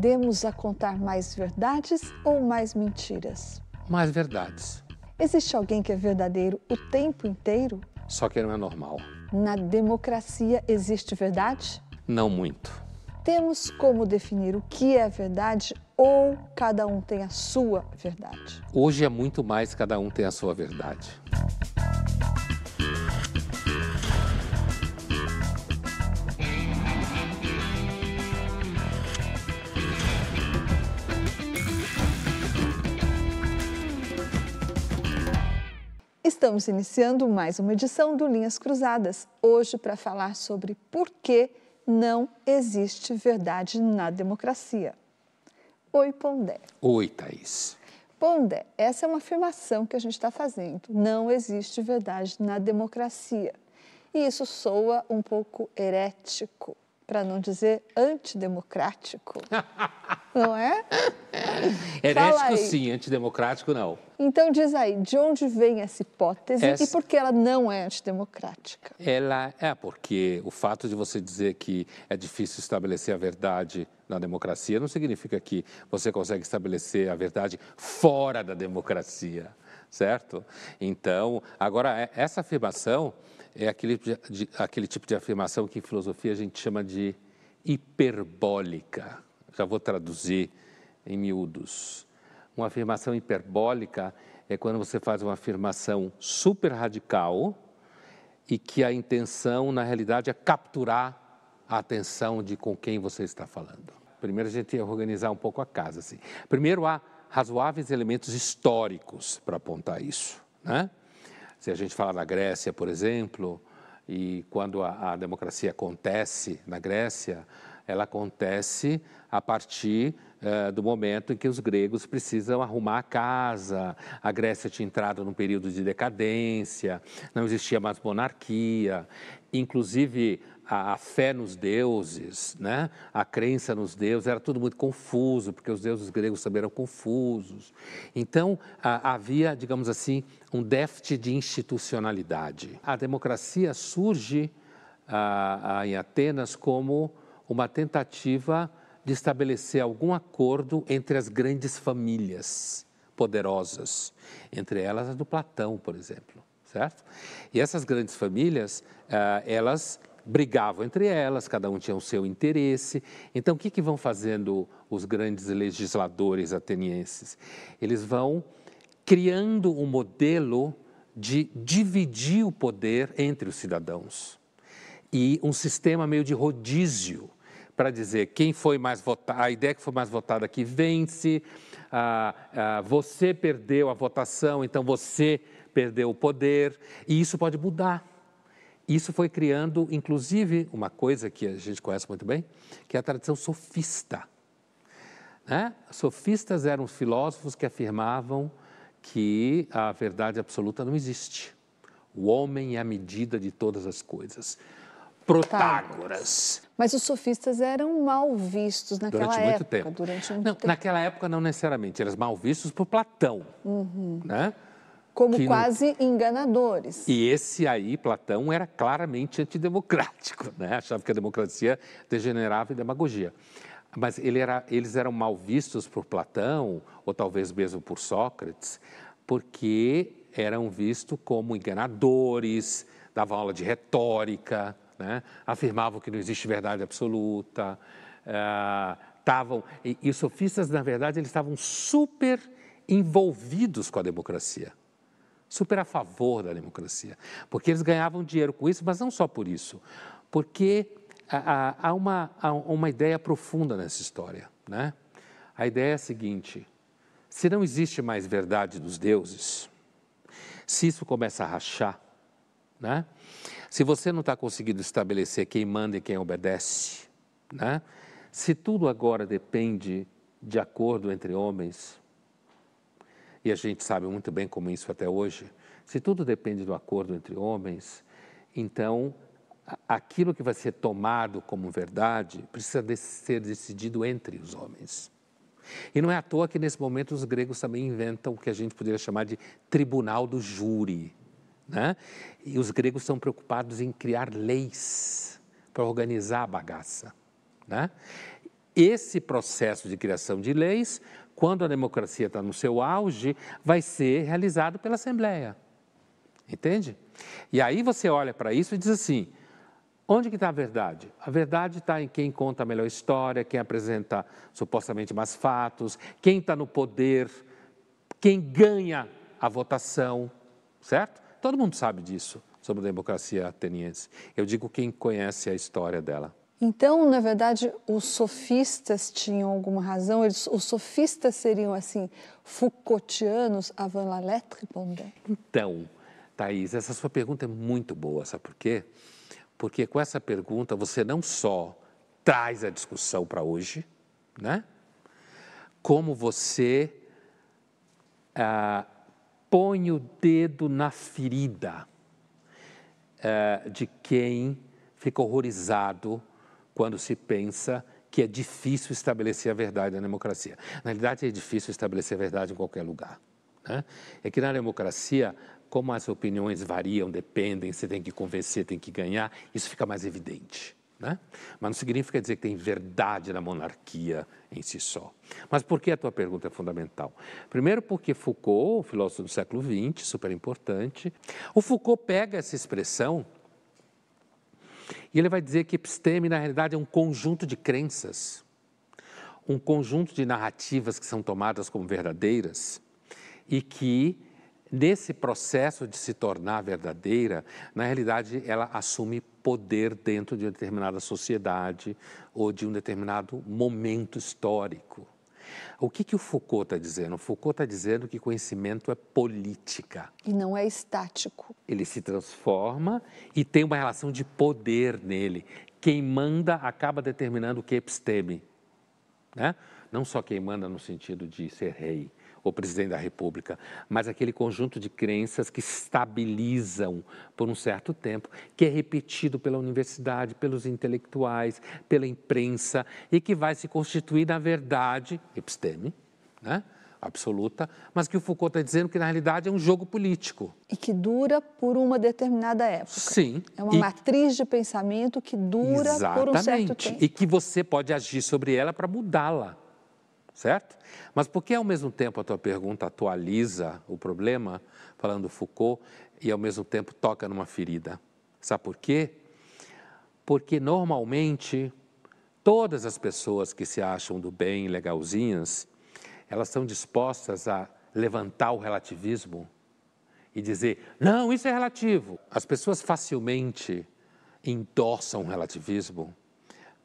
Tendemos a contar mais verdades ou mais mentiras? Mais verdades. Existe alguém que é verdadeiro o tempo inteiro? Só que não é normal. Na democracia existe verdade? Não muito. Temos como definir o que é verdade ou cada um tem a sua verdade? Hoje é muito mais cada um tem a sua verdade. Estamos iniciando mais uma edição do Linhas Cruzadas, hoje para falar sobre por que não existe verdade na democracia. Oi, Pondé. Oi, Thaís. Pondé, essa é uma afirmação que a gente está fazendo. Não existe verdade na democracia. E isso soa um pouco herético para não dizer antidemocrático. não é? Herético sim, antidemocrático não. Então diz aí, de onde vem essa hipótese essa... e por que ela não é antidemocrática? Ela é porque o fato de você dizer que é difícil estabelecer a verdade na democracia não significa que você consegue estabelecer a verdade fora da democracia, certo? Então, agora é, essa afirmação é aquele, de, aquele tipo de afirmação que em filosofia a gente chama de hiperbólica. Já vou traduzir em miúdos. Uma afirmação hiperbólica é quando você faz uma afirmação super radical e que a intenção, na realidade, é capturar a atenção de com quem você está falando. Primeiro a gente ia organizar um pouco a casa. Assim. Primeiro há razoáveis elementos históricos para apontar isso. Né? Se a gente fala da Grécia, por exemplo, e quando a, a democracia acontece na Grécia, ela acontece a partir uh, do momento em que os gregos precisam arrumar a casa. A Grécia tinha entrado num período de decadência, não existia mais monarquia. Inclusive, a, a, fé nos deuses, né? a crença nos deuses, era tudo muito confuso, porque os deuses gregos também eram confusos. Então, a, havia, digamos assim, um déficit de institucionalidade. A democracia surge a, em Atenas como uma tentativa de estabelecer algum acordo entre as grandes famílias poderosas, entre elas a do Platão, por exemplo, certo? E essas grandes famílias, elas brigavam entre elas, cada um tinha o seu interesse. Então, o que, que vão fazendo os grandes legisladores atenienses? Eles vão criando um modelo de dividir o poder entre os cidadãos e um sistema meio de rodízio para dizer quem foi mais votado, a ideia que foi mais votada que vence, ah, ah, você perdeu a votação, então você perdeu o poder, e isso pode mudar. Isso foi criando, inclusive, uma coisa que a gente conhece muito bem, que é a tradição sofista. Né? Sofistas eram filósofos que afirmavam que a verdade absoluta não existe. O homem é a medida de todas as coisas. Protágoras. Mas os sofistas eram mal vistos naquela durante época. Muito tempo. Durante muito não, tempo. Naquela época, não necessariamente. Eram mal vistos por Platão. Uhum. Né? Como que quase não... enganadores. E esse aí, Platão, era claramente antidemocrático, né? achava que a democracia degenerava em demagogia. Mas ele era, eles eram mal vistos por Platão, ou talvez mesmo por Sócrates, porque eram vistos como enganadores, davam aula de retórica, né? afirmavam que não existe verdade absoluta, estavam... Uh, e, e os sofistas, na verdade, eles estavam super envolvidos com a democracia super a favor da democracia, porque eles ganhavam dinheiro com isso, mas não só por isso, porque há, uma, há uma ideia profunda nessa história. Né? A ideia é a seguinte: se não existe mais verdade dos deuses, se isso começa a rachar, né? se você não está conseguindo estabelecer quem manda e quem obedece, né? se tudo agora depende de acordo entre homens, e a gente sabe muito bem como isso até hoje, se tudo depende do acordo entre homens, então aquilo que vai ser tomado como verdade precisa de ser decidido entre os homens. E não é à toa que nesse momento os gregos também inventam o que a gente poderia chamar de tribunal do júri. Né? E os gregos estão preocupados em criar leis para organizar a bagaça. Né? esse processo de criação de leis, quando a democracia está no seu auge, vai ser realizado pela Assembleia. Entende? E aí você olha para isso e diz assim: onde que está a verdade? A verdade está em quem conta a melhor história, quem apresenta supostamente mais fatos, quem está no poder, quem ganha a votação, certo? Todo mundo sabe disso sobre a democracia ateniense. Eu digo quem conhece a história dela. Então, na verdade, os sofistas tinham alguma razão? Eles, os sofistas seriam, assim, Foucaultianos avant la lettre, Pondé? Então, Thaís, essa sua pergunta é muito boa, sabe por quê? Porque com essa pergunta você não só traz a discussão para hoje, né? Como você ah, põe o dedo na ferida ah, de quem fica horrorizado quando se pensa que é difícil estabelecer a verdade na democracia. Na realidade, é difícil estabelecer a verdade em qualquer lugar. Né? É que na democracia, como as opiniões variam, dependem, você tem que convencer, tem que ganhar, isso fica mais evidente. Né? Mas não significa dizer que tem verdade na monarquia em si só. Mas por que a tua pergunta é fundamental? Primeiro, porque Foucault, filósofo do século XX, super importante, o Foucault pega essa expressão e ele vai dizer que episteme, na realidade, é um conjunto de crenças, um conjunto de narrativas que são tomadas como verdadeiras e que, nesse processo de se tornar verdadeira, na realidade, ela assume poder dentro de uma determinada sociedade ou de um determinado momento histórico. O que, que o Foucault está dizendo? O Foucault está dizendo que conhecimento é política. E não é estático. Ele se transforma e tem uma relação de poder nele. Quem manda acaba determinando o que é episteme. Né? Não só quem manda no sentido de ser rei, o presidente da República, mas aquele conjunto de crenças que estabilizam por um certo tempo, que é repetido pela universidade, pelos intelectuais, pela imprensa e que vai se constituir na verdade, episteme, né? absoluta, mas que o Foucault está dizendo que na realidade é um jogo político. E que dura por uma determinada época. Sim. É uma e... matriz de pensamento que dura Exatamente. por um certo tempo. E que você pode agir sobre ela para mudá-la certo? Mas por que ao mesmo tempo a tua pergunta atualiza o problema, falando Foucault, e ao mesmo tempo toca numa ferida? Sabe por quê? Porque normalmente todas as pessoas que se acham do bem, legalzinhas, elas estão dispostas a levantar o relativismo e dizer: não, isso é relativo. As pessoas facilmente endossam o relativismo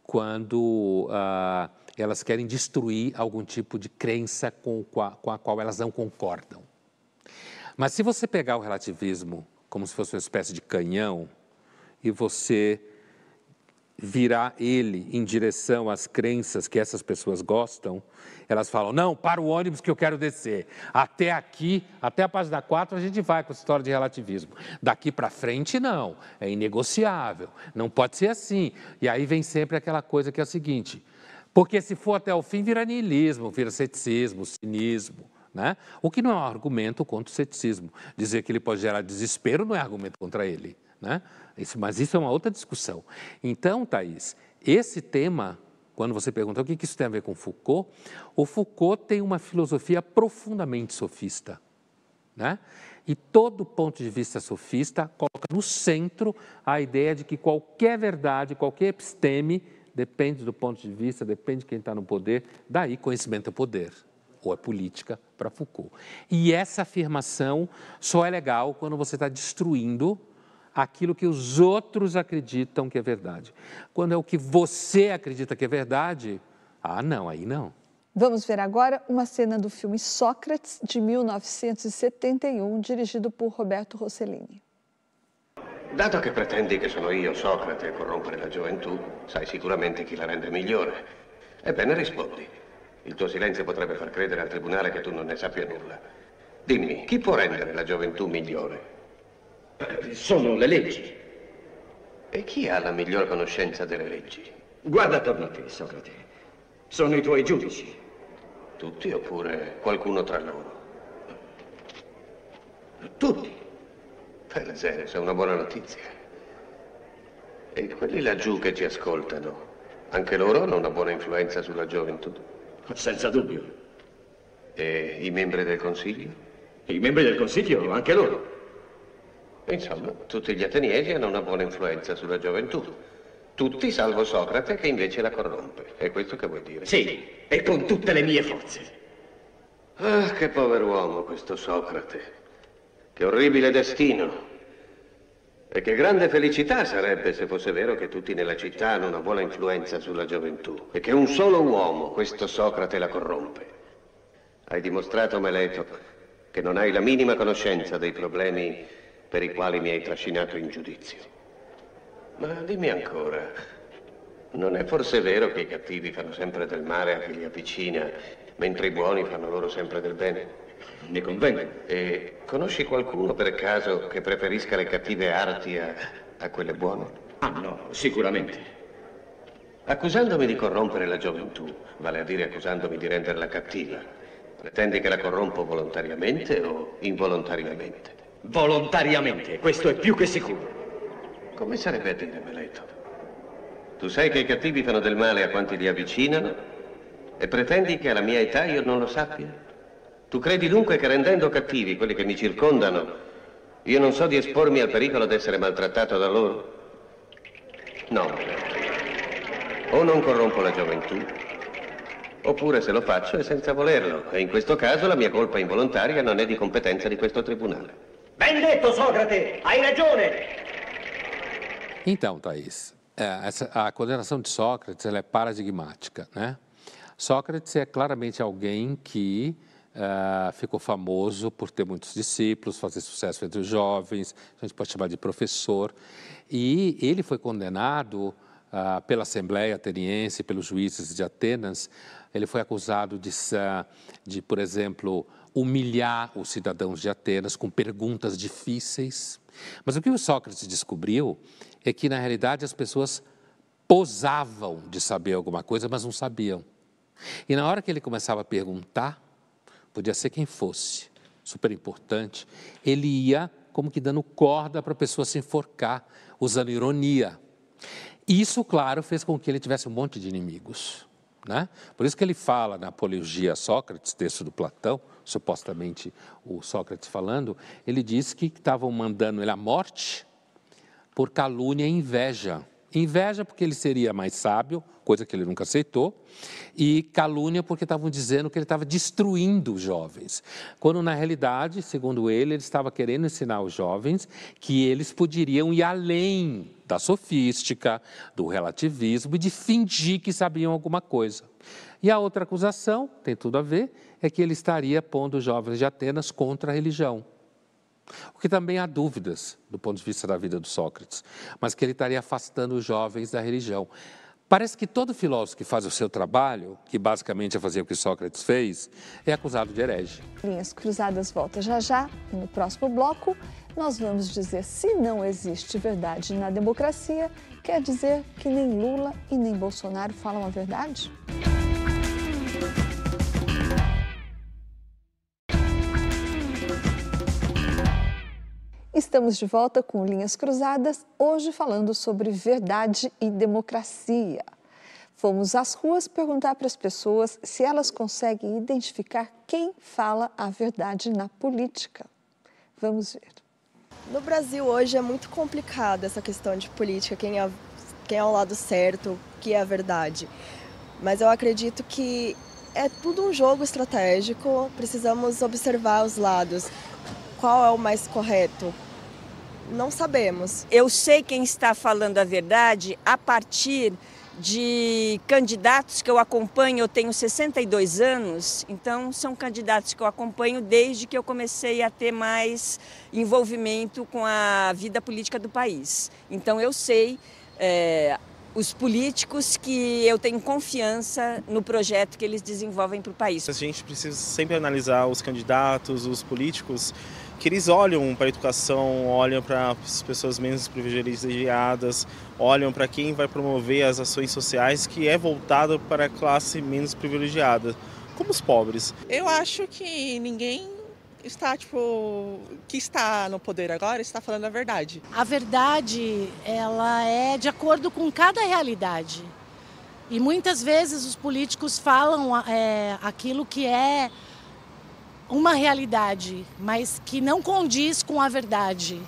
quando. Ah, elas querem destruir algum tipo de crença com a, com a qual elas não concordam. Mas se você pegar o relativismo como se fosse uma espécie de canhão e você virar ele em direção às crenças que essas pessoas gostam, elas falam: não, para o ônibus que eu quero descer. Até aqui, até a página 4, a gente vai com essa história de relativismo. Daqui para frente, não. É inegociável. Não pode ser assim. E aí vem sempre aquela coisa que é o seguinte: porque se for até o fim, vira niilismo, vira ceticismo, cinismo. Né? O que não é um argumento contra o ceticismo. Dizer que ele pode gerar desespero não é argumento contra ele. Né? Isso, mas isso é uma outra discussão. Então, Thaís, esse tema, quando você pergunta o que isso tem a ver com Foucault, o Foucault tem uma filosofia profundamente sofista. Né? E todo ponto de vista sofista coloca no centro a ideia de que qualquer verdade, qualquer episteme, depende do ponto de vista, depende de quem está no poder, daí conhecimento é poder, ou é política para Foucault. E essa afirmação só é legal quando você está destruindo aquilo que os outros acreditam que é verdade. Quando é o que você acredita que é verdade, ah, não, aí não. Vamos ver agora uma cena do filme Sócrates, de 1971, dirigido por Roberto Rossellini. Dato che pretendi che sono io, Socrate, a corrompere la gioventù, sai sicuramente chi la rende migliore. Ebbene, rispondi. Il tuo silenzio potrebbe far credere al tribunale che tu non ne sappia nulla. Dimmi, chi può rendere la gioventù migliore? Sono le leggi. E chi ha la miglior conoscenza delle leggi? Guarda attorno a te, Socrate. Sono i tuoi giudici. Tutti oppure qualcuno tra loro? Tutti. Per serie, è una buona notizia. E quelli laggiù che ci ascoltano, Anche loro hanno una buona influenza sulla gioventù. Senza dubbio. E i membri del Consiglio? I membri del Consiglio, anche loro. Insomma, tutti gli ateniesi hanno una buona influenza sulla gioventù. Tutti salvo Socrate che invece la corrompe. È questo che vuoi dire? Sì, e con tutte le mie forze. Ah, che povero uomo questo Socrate. Che orribile destino. E che grande felicità sarebbe se fosse vero che tutti nella città hanno una buona influenza sulla gioventù e che un solo uomo, questo Socrate, la corrompe. Hai dimostrato, Meleto, che non hai la minima conoscenza dei problemi per i quali mi hai trascinato in giudizio. Ma dimmi ancora, non è forse vero che i cattivi fanno sempre del male a chi li avvicina, mentre i buoni fanno loro sempre del bene? Ne convengo. E conosci qualcuno per caso che preferisca le cattive arti a, a quelle buone? Ah, no, sicuramente. Accusandomi di corrompere la gioventù, vale a dire accusandomi di renderla cattiva, pretendi che la corrompo volontariamente o involontariamente? Volontariamente, questo è più che sicuro. Come sarebbe a dire, Meleto? Tu sai che i cattivi fanno del male a quanti li avvicinano e pretendi che alla mia età io non lo sappia? Tu credi dunque che rendendo cattivi quelli che mi circondano, io non so di espormi al pericolo di essere maltrattato da loro? No. O non corrompo la gioventù, oppure se lo faccio è senza volerlo, e in questo caso la mia colpa involontaria non è di competenza di questo tribunale. Ben detto, Socrate, hai ragione. Então, Thaís, essa, a condenação de Sócrates ela é paradigmática. Né? Sócrates é claramente alguém que Uh, ficou famoso por ter muitos discípulos, fazer sucesso entre os jovens, a gente pode chamar de professor. E ele foi condenado uh, pela Assembleia Ateniense, pelos juízes de Atenas. Ele foi acusado de, de, por exemplo, humilhar os cidadãos de Atenas com perguntas difíceis. Mas o que o Sócrates descobriu é que, na realidade, as pessoas posavam de saber alguma coisa, mas não sabiam. E na hora que ele começava a perguntar, podia ser quem fosse, super importante, ele ia como que dando corda para a pessoa se enforcar, usando ironia. Isso, claro, fez com que ele tivesse um monte de inimigos. Né? Por isso que ele fala na Apologia Sócrates, texto do Platão, supostamente o Sócrates falando, ele diz que estavam mandando ele à morte por calúnia e inveja. Inveja porque ele seria mais sábio, coisa que ele nunca aceitou, e calúnia porque estavam dizendo que ele estava destruindo os jovens. Quando na realidade, segundo ele, ele estava querendo ensinar os jovens que eles poderiam ir além da sofística, do relativismo e de fingir que sabiam alguma coisa. E a outra acusação, tem tudo a ver, é que ele estaria pondo os jovens de Atenas contra a religião. O que também há dúvidas do ponto de vista da vida do Sócrates, mas que ele estaria afastando os jovens da religião. Parece que todo filósofo que faz o seu trabalho, que basicamente é fazer o que Sócrates fez, é acusado de herege. Linhas Cruzadas volta já já e no próximo bloco nós vamos dizer se não existe verdade na democracia, quer dizer que nem Lula e nem Bolsonaro falam a verdade? Estamos de volta com Linhas Cruzadas, hoje falando sobre verdade e democracia. Fomos às ruas perguntar para as pessoas se elas conseguem identificar quem fala a verdade na política. Vamos ver. No Brasil hoje é muito complicado essa questão de política, quem é, quem é o lado certo, o que é a verdade. Mas eu acredito que é tudo um jogo estratégico, precisamos observar os lados. Qual é o mais correto? Não sabemos. Eu sei quem está falando a verdade a partir de candidatos que eu acompanho, eu tenho 62 anos, então são candidatos que eu acompanho desde que eu comecei a ter mais envolvimento com a vida política do país. Então eu sei é, os políticos que eu tenho confiança no projeto que eles desenvolvem para o país. A gente precisa sempre analisar os candidatos, os políticos que eles olham para a educação, olham para as pessoas menos privilegiadas, olham para quem vai promover as ações sociais que é voltado para a classe menos privilegiada, como os pobres. Eu acho que ninguém está tipo que está no poder agora está falando a verdade. A verdade ela é de acordo com cada realidade. E muitas vezes os políticos falam é, aquilo que é uma realidade, mas que não condiz com a verdade.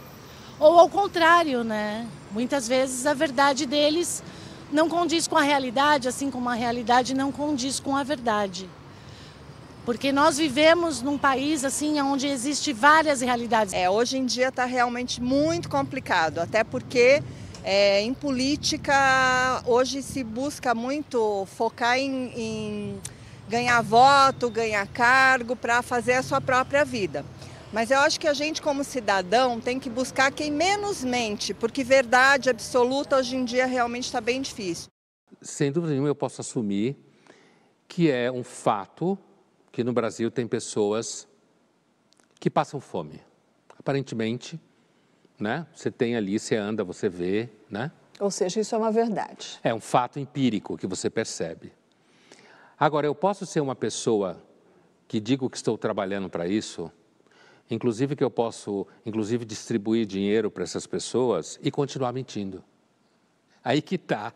Ou ao contrário, né? Muitas vezes a verdade deles não condiz com a realidade, assim como a realidade não condiz com a verdade. Porque nós vivemos num país assim onde existe várias realidades. É, hoje em dia está realmente muito complicado, até porque é, em política hoje se busca muito focar em, em ganhar voto, ganhar cargo para fazer a sua própria vida. Mas eu acho que a gente, como cidadão, tem que buscar quem menos mente, porque verdade absoluta hoje em dia realmente está bem difícil. Sem dúvida nenhuma, eu posso assumir que é um fato que no Brasil tem pessoas que passam fome. Aparentemente, né? Você tem ali, você anda, você vê, né? Ou seja, isso é uma verdade. É um fato empírico que você percebe. Agora, eu posso ser uma pessoa que digo que estou trabalhando para isso, inclusive que eu posso, inclusive distribuir dinheiro para essas pessoas e continuar mentindo. Aí que está.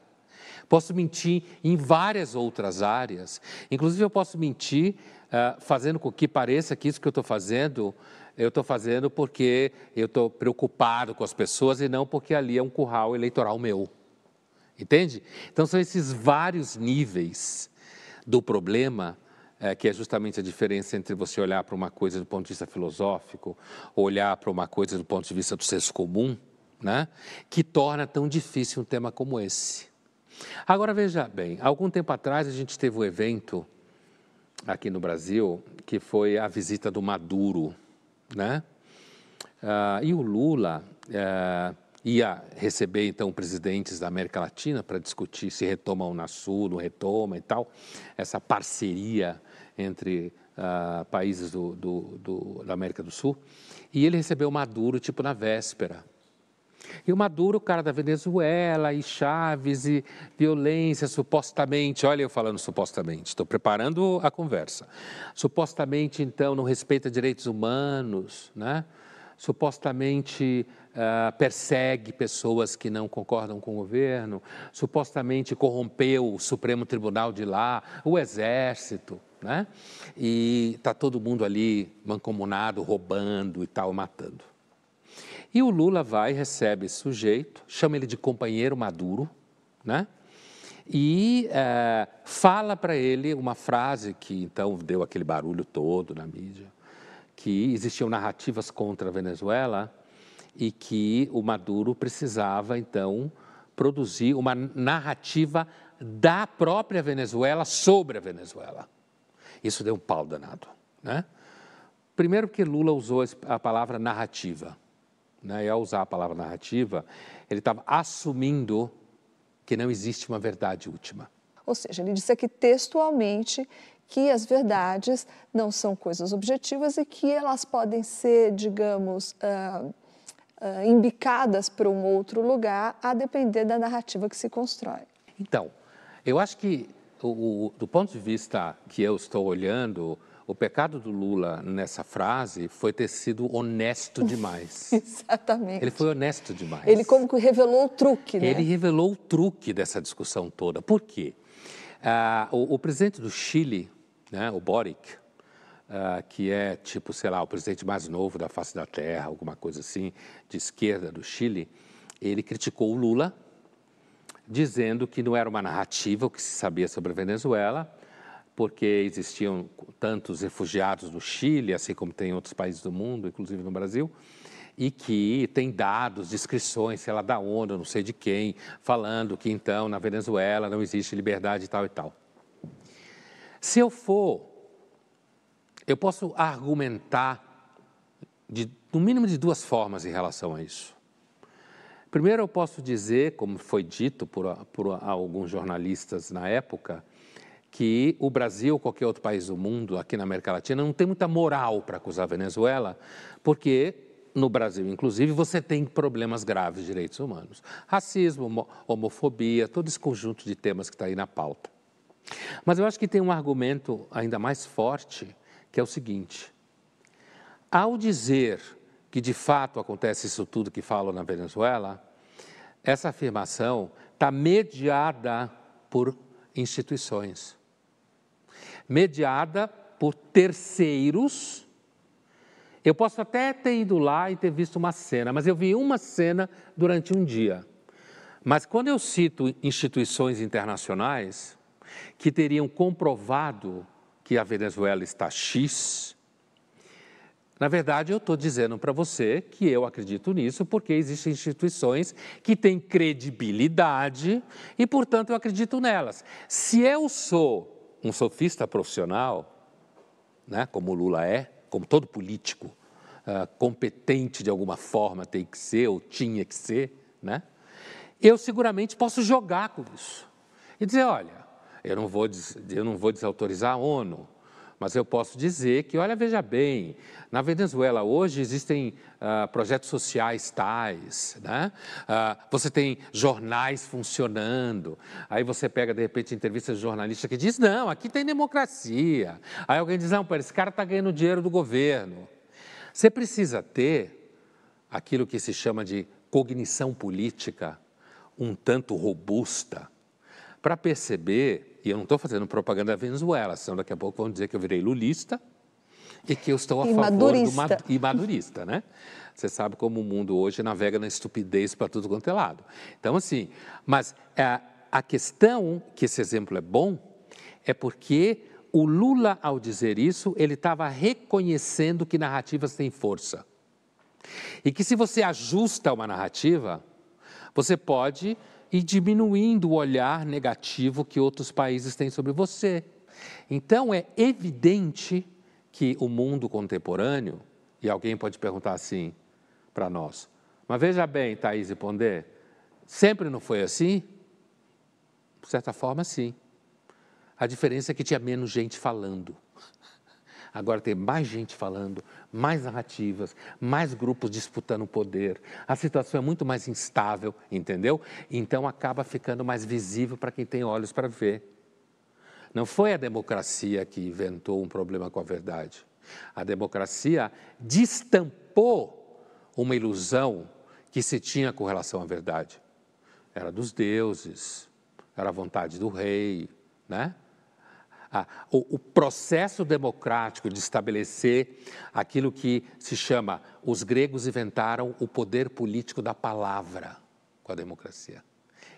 Posso mentir em várias outras áreas. Inclusive eu posso mentir uh, fazendo com que pareça que isso que eu estou fazendo, eu estou fazendo porque eu estou preocupado com as pessoas e não porque ali é um curral eleitoral meu. Entende? Então são esses vários níveis do problema é, que é justamente a diferença entre você olhar para uma coisa do ponto de vista filosófico, olhar para uma coisa do ponto de vista do senso comum, né? que torna tão difícil um tema como esse. Agora veja bem, algum tempo atrás a gente teve um evento aqui no Brasil que foi a visita do Maduro, né? Ah, e o Lula eh, ia receber então presidentes da América Latina para discutir se retoma o Unasul, não retoma e tal, essa parceria entre uh, países do, do, do, da América do Sul, e ele recebeu Maduro, tipo, na véspera. E o Maduro, o cara da Venezuela, e Chaves, e violência, supostamente, olha eu falando supostamente, estou preparando a conversa. Supostamente, então, não respeita direitos humanos, né? supostamente uh, persegue pessoas que não concordam com o governo, supostamente corrompeu o Supremo Tribunal de lá, o Exército né? E está todo mundo ali mancomunado, roubando e tal, matando. E o Lula vai, recebe esse sujeito, chama ele de companheiro maduro, né? E é, fala para ele uma frase que então deu aquele barulho todo na mídia, que existiam narrativas contra a Venezuela e que o Maduro precisava então produzir uma narrativa da própria Venezuela sobre a Venezuela. Isso deu um pau danado. Né? Primeiro que Lula usou a palavra narrativa. Né? E ao usar a palavra narrativa, ele estava assumindo que não existe uma verdade última. Ou seja, ele disse aqui textualmente que as verdades não são coisas objetivas e que elas podem ser, digamos, uh, uh, imbicadas para um outro lugar, a depender da narrativa que se constrói. Então, eu acho que o, o, do ponto de vista que eu estou olhando, o pecado do Lula nessa frase foi ter sido honesto demais. Exatamente. Ele foi honesto demais. Ele como que revelou o truque, né? Ele revelou o truque dessa discussão toda. Por quê? Ah, o, o, presidente do Chile, né, o Boric, ah, que é tipo, sei lá, o presidente mais novo da face da Terra, alguma coisa assim, de esquerda do Chile, ele criticou o Lula dizendo que não era uma narrativa o que se sabia sobre a Venezuela, porque existiam tantos refugiados no Chile, assim como tem em outros países do mundo, inclusive no Brasil, e que tem dados, descrições, sei lá, da ONU, não sei de quem, falando que então na Venezuela não existe liberdade e tal e tal. Se eu for, eu posso argumentar de, no mínimo de duas formas em relação a isso. Primeiro, eu posso dizer, como foi dito por, por alguns jornalistas na época, que o Brasil, ou qualquer outro país do mundo, aqui na América Latina, não tem muita moral para acusar a Venezuela, porque no Brasil, inclusive, você tem problemas graves de direitos humanos. Racismo, homofobia, todo esse conjunto de temas que está aí na pauta. Mas eu acho que tem um argumento ainda mais forte, que é o seguinte: ao dizer que de fato acontece isso tudo que falam na Venezuela, essa afirmação está mediada por instituições, mediada por terceiros. Eu posso até ter ido lá e ter visto uma cena, mas eu vi uma cena durante um dia. Mas quando eu cito instituições internacionais que teriam comprovado que a Venezuela está X, na verdade, eu estou dizendo para você que eu acredito nisso porque existem instituições que têm credibilidade e, portanto, eu acredito nelas. Se eu sou um sofista profissional, né, como Lula é, como todo político uh, competente de alguma forma tem que ser ou tinha que ser, né, eu seguramente posso jogar com isso e dizer: olha, eu não vou, eu não vou desautorizar a ONU, mas eu posso dizer que, olha, veja bem, na Venezuela hoje existem uh, projetos sociais tais, né? Uh, você tem jornais funcionando, aí você pega, de repente, entrevistas de jornalista que diz, não, aqui tem democracia. Aí alguém diz, não, esse cara está ganhando dinheiro do governo. Você precisa ter aquilo que se chama de cognição política um tanto robusta para perceber e eu não estou fazendo propaganda da Venezuela, senão daqui a pouco vão dizer que eu virei lulista e que eu estou a e favor madurista. do e madurista, né? Você sabe como o mundo hoje navega na estupidez para tudo quanto é lado. Então, assim, mas é, a questão que esse exemplo é bom é porque o Lula, ao dizer isso, ele estava reconhecendo que narrativas têm força. E que se você ajusta uma narrativa, você pode e diminuindo o olhar negativo que outros países têm sobre você. Então é evidente que o mundo contemporâneo, e alguém pode perguntar assim para nós, mas veja bem, Thaís e Pondé, sempre não foi assim? De certa forma, sim. A diferença é que tinha menos gente falando. Agora tem mais gente falando, mais narrativas, mais grupos disputando o poder. A situação é muito mais instável, entendeu? Então acaba ficando mais visível para quem tem olhos para ver. Não foi a democracia que inventou um problema com a verdade. A democracia destampou uma ilusão que se tinha com relação à verdade. Era dos deuses, era a vontade do rei, né? A, o, o processo democrático de estabelecer aquilo que se chama, os gregos inventaram o poder político da palavra com a democracia.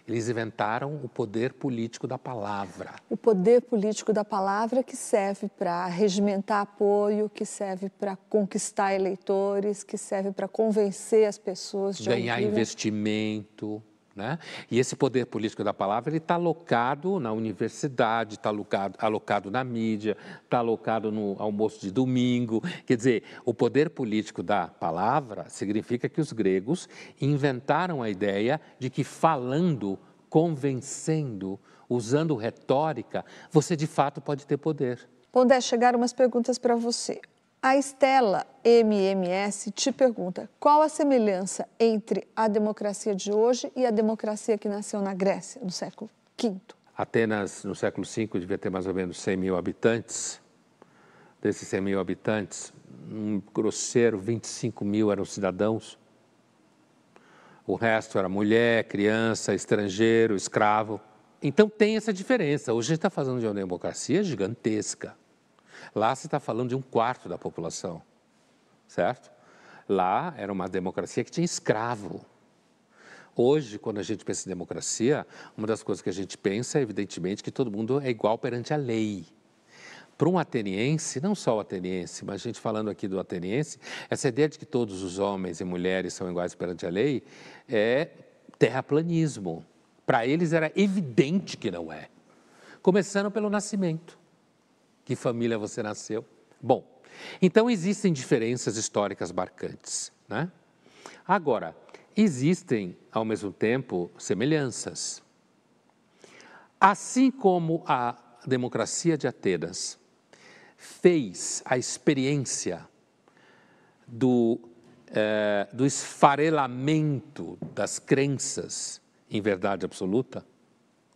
Eles inventaram o poder político da palavra. O poder político da palavra que serve para regimentar apoio, que serve para conquistar eleitores, que serve para convencer as pessoas de ganhar investimento. Né? E esse poder político da palavra está alocado na universidade, está alocado, alocado na mídia, está alocado no almoço de domingo. Quer dizer, o poder político da palavra significa que os gregos inventaram a ideia de que falando, convencendo, usando retórica, você de fato pode ter poder. Pondé, chegaram umas perguntas para você. A Estela MMS te pergunta qual a semelhança entre a democracia de hoje e a democracia que nasceu na Grécia, no século V. Atenas, no século V, devia ter mais ou menos 100 mil habitantes. Desses 100 mil habitantes, um grosseiro 25 mil eram cidadãos. O resto era mulher, criança, estrangeiro, escravo. Então tem essa diferença. Hoje a gente está falando de uma democracia gigantesca Lá se está falando de um quarto da população, certo? Lá era uma democracia que tinha escravo. Hoje, quando a gente pensa em democracia, uma das coisas que a gente pensa é, evidentemente, que todo mundo é igual perante a lei. Para um ateniense, não só o ateniense, mas a gente falando aqui do ateniense, essa ideia de que todos os homens e mulheres são iguais perante a lei é terraplanismo. Para eles era evidente que não é. Começando pelo nascimento que família você nasceu. Bom, então existem diferenças históricas marcantes. Né? Agora, existem, ao mesmo tempo, semelhanças. Assim como a democracia de Atenas fez a experiência do, eh, do esfarelamento das crenças em verdade absoluta,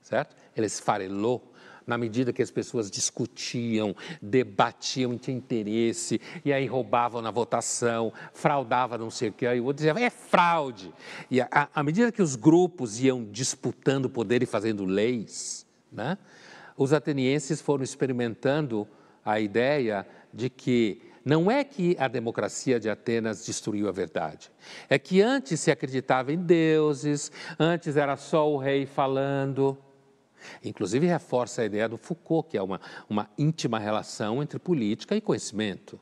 certo? Ele esfarelou na medida que as pessoas discutiam, debatiam, tinham interesse, e aí roubavam na votação, fraudavam não sei o que, aí o outro dizia, é fraude. E à medida que os grupos iam disputando poder e fazendo leis, Né? Os atenienses foram experimentando a ideia de que não é que a democracia de Atenas destruiu a verdade, é que antes se acreditava em deuses, antes era só o rei falando. Inclusive, reforça a ideia do Foucault, que é uma, uma íntima relação entre política e conhecimento,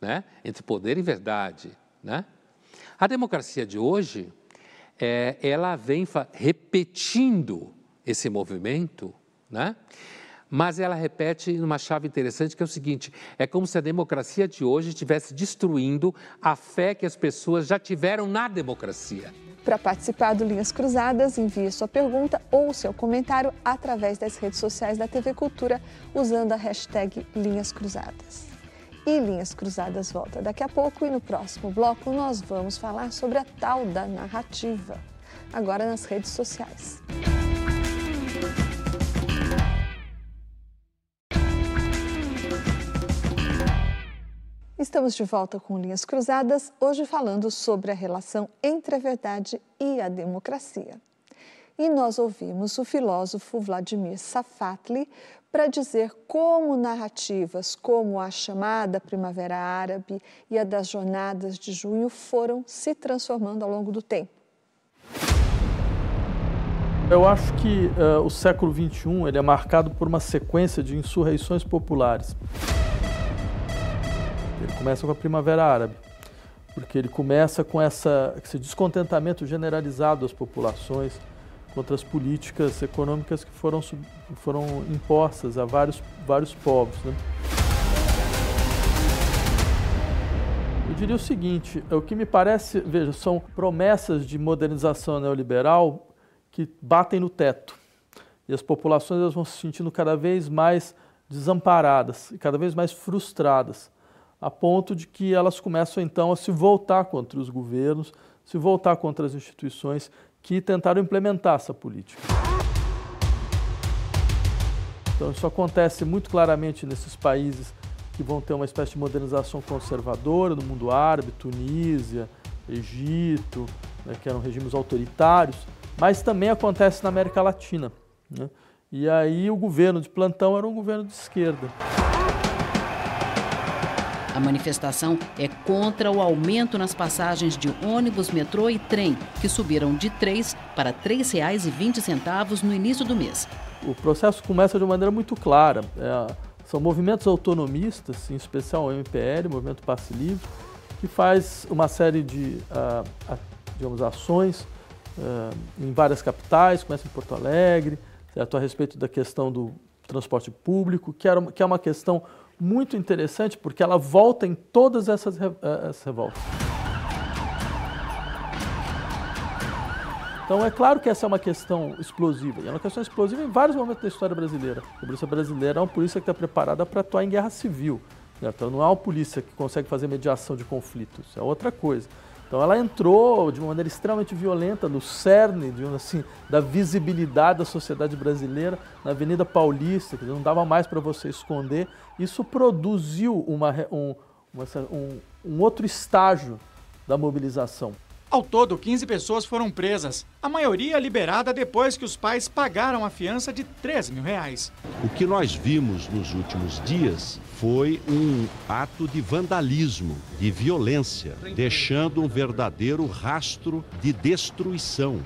né? entre poder e verdade. Né? A democracia de hoje, é, ela vem repetindo esse movimento, né? mas ela repete numa chave interessante que é o seguinte: é como se a democracia de hoje estivesse destruindo a fé que as pessoas já tiveram na democracia. Para participar do Linhas Cruzadas, envie sua pergunta ou seu comentário através das redes sociais da TV Cultura usando a hashtag Linhas Cruzadas. E Linhas Cruzadas volta daqui a pouco e no próximo bloco nós vamos falar sobre a tal da narrativa, agora nas redes sociais. Estamos de volta com Linhas Cruzadas, hoje falando sobre a relação entre a verdade e a democracia. E nós ouvimos o filósofo Vladimir Safatli para dizer como narrativas como a chamada Primavera Árabe e a das Jornadas de Junho foram se transformando ao longo do tempo. Eu acho que uh, o século XXI ele é marcado por uma sequência de insurreições populares. Ele começa com a Primavera Árabe, porque ele começa com essa, esse descontentamento generalizado das populações contra as políticas econômicas que foram, foram impostas a vários, vários povos. Né? Eu diria o seguinte: o que me parece, veja, são promessas de modernização neoliberal que batem no teto. E as populações elas vão se sentindo cada vez mais desamparadas e cada vez mais frustradas a ponto de que elas começam então a se voltar contra os governos, se voltar contra as instituições que tentaram implementar essa política. Então isso acontece muito claramente nesses países que vão ter uma espécie de modernização conservadora no mundo árabe, Tunísia, Egito, né, que eram regimes autoritários, mas também acontece na América Latina. Né? E aí o governo de plantão era um governo de esquerda. A manifestação é contra o aumento nas passagens de ônibus, metrô e trem, que subiram de R$ 3 para R$ 3,20 no início do mês. O processo começa de uma maneira muito clara. É, são movimentos autonomistas, em especial o MPL, Movimento Passe Livre, que faz uma série de uh, digamos, ações uh, em várias capitais, começa em Porto Alegre, certo? a respeito da questão do transporte público, que, era, que é uma questão muito interessante porque ela volta em todas essas, eh, essas revoltas. Então é claro que essa é uma questão explosiva, e é uma questão explosiva em vários momentos da história brasileira. A polícia brasileira é uma polícia que está preparada para atuar em guerra civil. Né? Então não é uma polícia que consegue fazer mediação de conflitos, é outra coisa. Então ela entrou de uma maneira extremamente violenta no cerne de, assim, da visibilidade da sociedade brasileira na Avenida Paulista, que não dava mais para você esconder. Isso produziu uma, um, uma, um, um outro estágio da mobilização. Ao todo, 15 pessoas foram presas, a maioria liberada depois que os pais pagaram a fiança de 3 mil reais. O que nós vimos nos últimos dias foi um ato de vandalismo, de violência, deixando um verdadeiro rastro de destruição.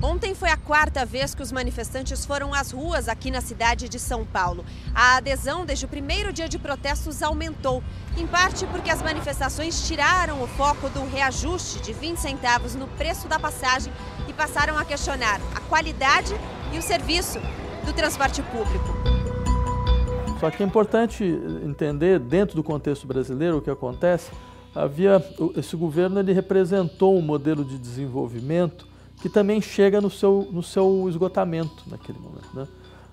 Ontem foi a quarta vez que os manifestantes foram às ruas aqui na cidade de São Paulo. A adesão desde o primeiro dia de protestos aumentou, em parte porque as manifestações tiraram o foco do reajuste de 20 centavos no preço da passagem e passaram a questionar a qualidade e o serviço do transporte público. Só que é importante entender, dentro do contexto brasileiro, o que acontece. Havia esse governo ele representou um modelo de desenvolvimento que também chega no seu, no seu esgotamento naquele momento. Né?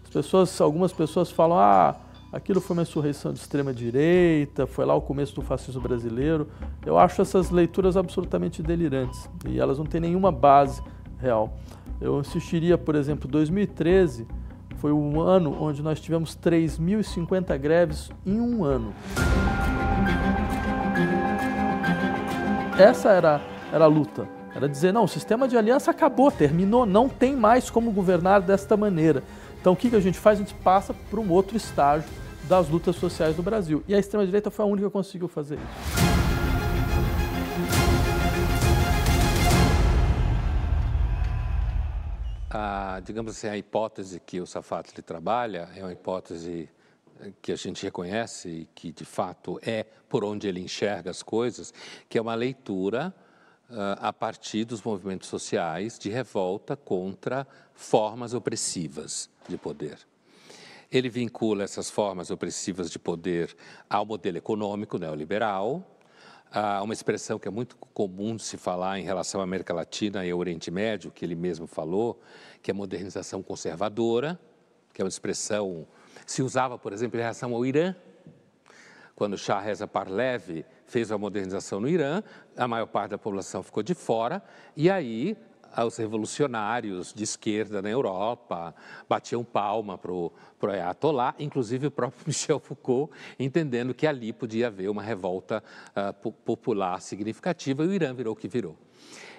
As pessoas, algumas pessoas falam, ah, aquilo foi uma insurreição de extrema direita, foi lá o começo do fascismo brasileiro. Eu acho essas leituras absolutamente delirantes e elas não têm nenhuma base real. Eu insistiria, por exemplo, 2013 foi um ano onde nós tivemos 3.050 greves em um ano. Essa era, era a luta Era dizer, não, o sistema de aliança acabou, terminou, não tem mais como governar desta maneira. Então o que, que a gente faz? A gente passa para um outro estágio das lutas sociais do Brasil. E a extrema-direita foi a única que conseguiu fazer isso. A, digamos assim, a hipótese que o Safatli trabalha é uma hipótese que a gente reconhece e que de fato é por onde ele enxerga as coisas, que é uma leitura a partir dos movimentos sociais de revolta contra formas opressivas de poder. Ele vincula essas formas opressivas de poder ao modelo econômico neoliberal, a uma expressão que é muito comum de se falar em relação à América Latina e ao Oriente Médio, que ele mesmo falou, que é modernização conservadora, que é uma expressão se usava, por exemplo, em relação ao Irã, quando Shah Reza Parlev fez a modernização no Irã, a maior parte da população ficou de fora, e aí os revolucionários de esquerda na Europa batiam palma para o Ayatollah, inclusive o próprio Michel Foucault, entendendo que ali podia haver uma revolta uh, popular significativa, e o Irã virou o que virou.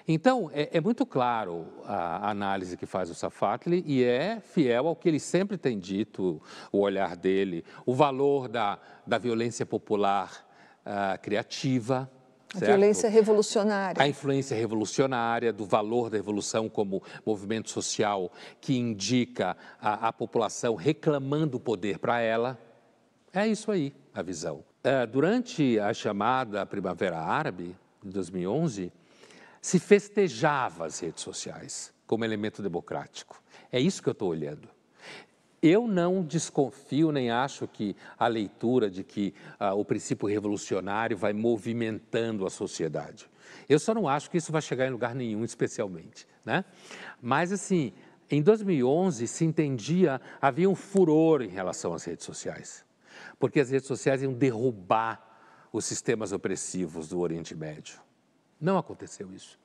Então, é, é, muito claro a análise que faz o Safatli e é fiel ao que ele sempre tem dito, o olhar dele, o valor da, da violência popular uh, criativa, a certo? violência revolucionária. A influência revolucionária, do valor da revolução como movimento social que indica a, a população reclamando o poder para ela. É isso aí, a visão. Uh, durante a chamada Primavera Árabe, de 2011, se festejava as redes sociais como elemento democrático. É isso que eu estou olhando. Eu não desconfio nem acho que a leitura de que ah, o princípio revolucionário vai movimentando a sociedade. Eu só não acho que isso vai chegar em lugar nenhum, especialmente. Né? Mas, assim, em 2011 se entendia, havia um furor em relação às redes sociais, porque as redes sociais iam derrubar os sistemas opressivos do Oriente Médio. Não aconteceu isso.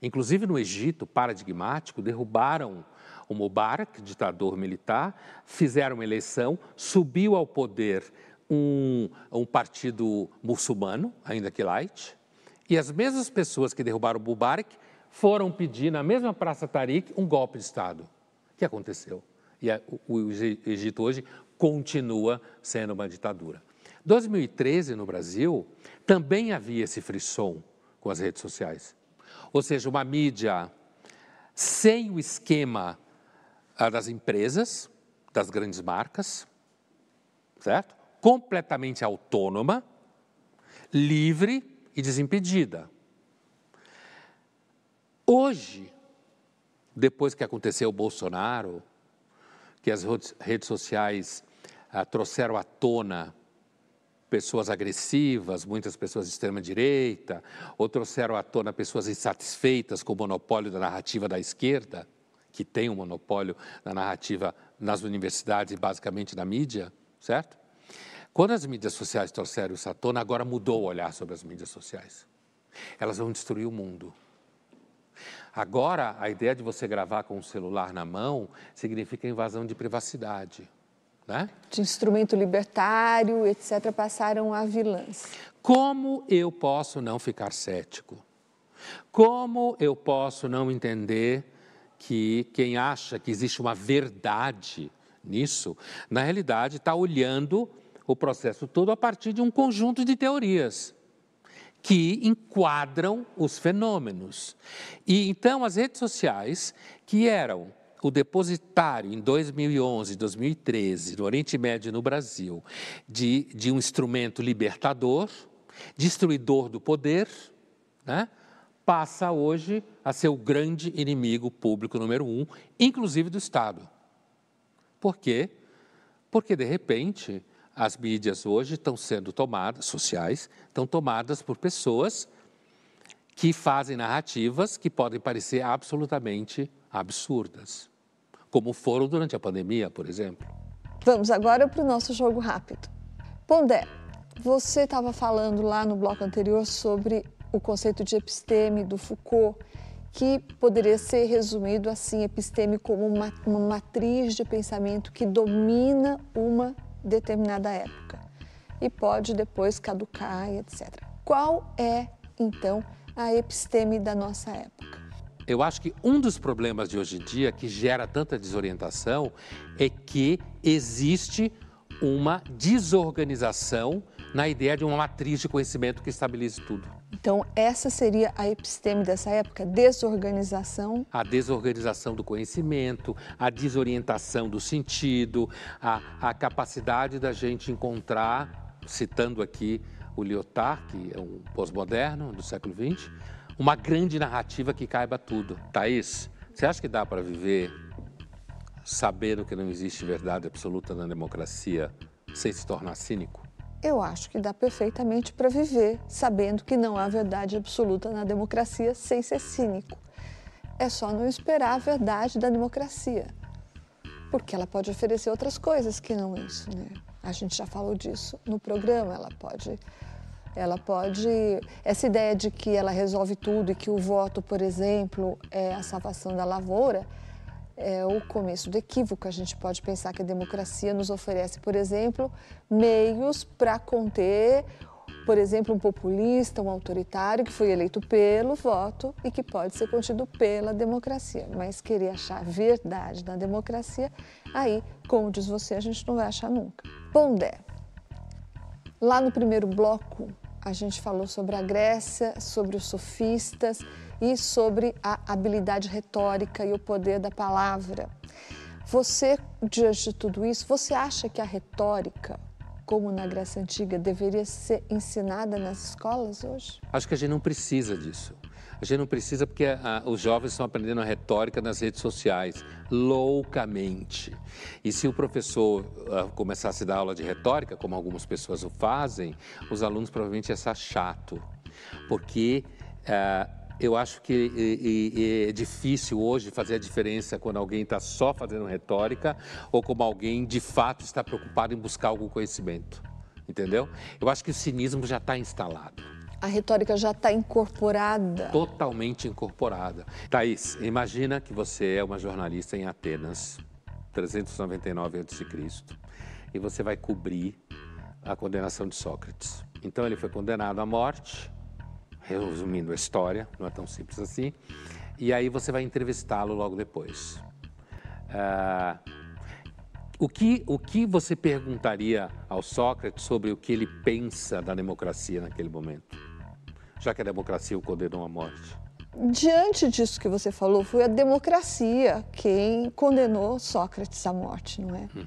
Inclusive no Egito, paradigmático, derrubaram o Mubarak, ditador militar, fizeram uma eleição, subiu ao poder um, um partido muçulmano, ainda que light, e as mesmas pessoas que derrubaram o Mubarak foram pedir na mesma Praça Tariq um golpe de Estado. O que aconteceu? E a, o, o Egito hoje continua sendo uma ditadura. 2013, no Brasil, também havia esse frisson com as redes sociais. Ou seja, uma mídia sem o esquema ah, das empresas, das grandes marcas, certo? Completamente autônoma, livre e desimpedida. Hoje, depois que aconteceu o Bolsonaro, que as redes sociais ah, trouxeram à tona pessoas agressivas, muitas pessoas de extrema-direita, ou trouxeram à tona pessoas insatisfeitas com o monopólio da narrativa da esquerda, que tem um monopólio da narrativa nas universidades e basicamente na mídia, certo? Quando as mídias sociais trouxeram isso à tona, agora mudou o olhar sobre as mídias sociais. Elas vão destruir o mundo. Agora, a ideia de você gravar com o celular na mão significa invasão de privacidade né? de instrumento libertário, etc., passaram a vilãs. Como eu posso não ficar cético? Como eu posso não entender que quem acha que existe uma verdade nisso, na realidade está olhando o processo todo a partir de um conjunto de teorias que enquadram os fenômenos. E então as redes sociais, que eram o depositário em 2011, 2013, no Oriente Médio e no Brasil, de, de um instrumento libertador, destruidor do poder, né, passa hoje a ser o grande inimigo público número um, inclusive do Estado. Por quê? Porque, de repente, as mídias hoje estão sendo tomadas, sociais, estão tomadas por pessoas que fazem narrativas que podem parecer absolutamente absurdas, como foram durante a pandemia, por exemplo. Vamos agora para o nosso jogo rápido. Pondé, você estava falando lá no bloco anterior sobre o conceito de episteme do Foucault, que poderia ser resumido assim: episteme como uma, uma matriz de pensamento que domina uma determinada época e pode depois caducar, etc. Qual é, então, a episteme da nossa época. Eu acho que um dos problemas de hoje em dia que gera tanta desorientação é que existe uma desorganização na ideia de uma matriz de conhecimento que estabilize tudo. Então, essa seria a episteme dessa época, desorganização. A desorganização do conhecimento, a desorientação do sentido, a, a capacidade da gente encontrar, citando aqui o Lyotard, que é um pós-moderno do século XX, uma grande narrativa que caiba tudo. Thaís, você acha que dá para viver sabendo que não existe verdade absoluta na democracia sem se tornar cínico? Eu acho que dá perfeitamente para viver sabendo que não há verdade absoluta na democracia sem ser cínico. É só não esperar a verdade da democracia, porque ela pode oferecer outras coisas que não isso, né? A gente já falou disso no programa, ela pode ela pode essa ideia de que ela resolve tudo e que o voto, por exemplo, é a salvação da lavoura, é o começo do equívoco. A gente pode pensar que a democracia nos oferece, por exemplo, meios para conter, por exemplo, um populista, um autoritário que foi eleito pelo voto e que pode ser contido pela democracia. Mas querer achar verdade na democracia, aí, como diz você, a gente não vai achar nunca. Pondé. Lá no primeiro bloco, a gente falou sobre a Grécia, sobre os sofistas e sobre a habilidade retórica e o poder da palavra. Você, diante de tudo isso, você acha que a retórica, como na Grécia Antiga, deveria ser ensinada nas escolas hoje? Acho que a gente não precisa disso. A gente não precisa porque a, os jovens estão aprendendo a retórica nas redes sociais, loucamente. E se o professor uh, começasse a dar aula de retórica, como algumas pessoas o fazem, os alunos provavelmente iam achar chato. Porque uh, eu acho que e, e, é difícil hoje fazer a diferença quando alguém está só fazendo retórica ou como alguém de fato está preocupado em buscar algum conhecimento. Entendeu? Eu acho que o cinismo já está instalado. A retórica já está incorporada. Totalmente incorporada. Thaís, imagina que você é uma jornalista em Atenas, 399 a.C., e você vai cobrir a condenação de Sócrates. Então ele foi condenado à morte resumindo a história, não é tão simples assim. E aí você vai entrevistá-lo logo depois. Uh, o, que, o que você perguntaria ao Sócrates sobre o que ele pensa da democracia naquele momento? Já que a democracia o condenou à morte. Diante disso que você falou, foi a democracia quem condenou Sócrates à morte, não é? Hum.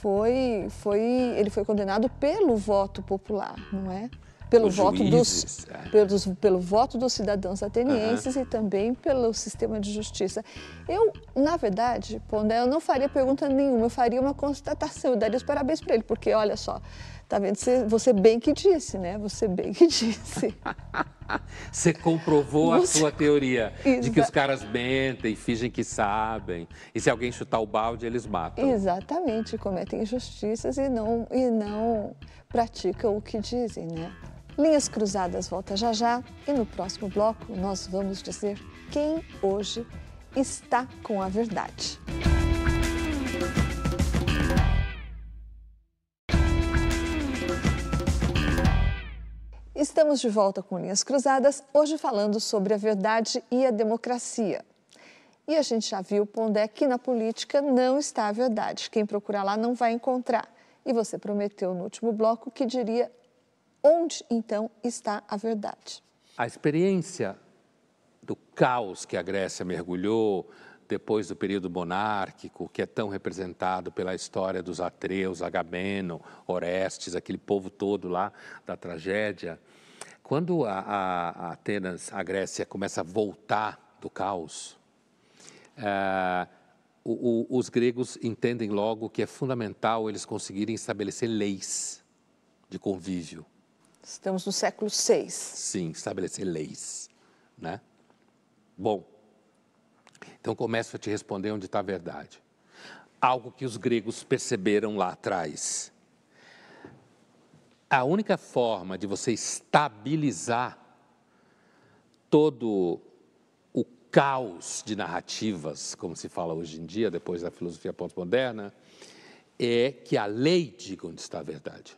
Foi, foi, ele foi condenado pelo voto popular, não é? Pelo voto juízes, dos é. pelos, pelo voto dos cidadãos atenienses uhum. e também pelo sistema de justiça. Eu, na verdade, Pondé, eu não faria pergunta nenhuma, eu faria uma constatação, eu daria os parabéns para ele, porque olha só, tá vendo? Você, você bem que disse, né? Você bem que disse. Você comprovou a sua teoria de que os caras mentem, fingem que sabem, e se alguém chutar o balde, eles matam. Exatamente, cometem injustiças e não, e não praticam o que dizem, né? Linhas Cruzadas volta já já e no próximo bloco nós vamos dizer quem hoje está com a verdade. Estamos de volta com Linhas Cruzadas, hoje falando sobre a verdade e a democracia. E a gente já viu, Pondé, que na política não está a verdade. Quem procurar lá não vai encontrar. E você prometeu no último bloco que diria Onde então está a verdade? A experiência do caos que a Grécia mergulhou depois do período monárquico, que é tão representado pela história dos Atreus, Agamemnon, Orestes, aquele povo todo lá da tragédia. Quando a, a, a Atenas, a Grécia, começa a voltar do caos, é, o, o, os gregos entendem logo que é fundamental eles conseguirem estabelecer leis de convívio Estamos no século VI. Sim, estabelecer leis. Né? Bom, então começo a te responder onde está a verdade. Algo que os gregos perceberam lá atrás. A única forma de você estabilizar todo o caos de narrativas, como se fala hoje em dia, depois da filosofia pós-moderna, é que a lei diga onde está a verdade.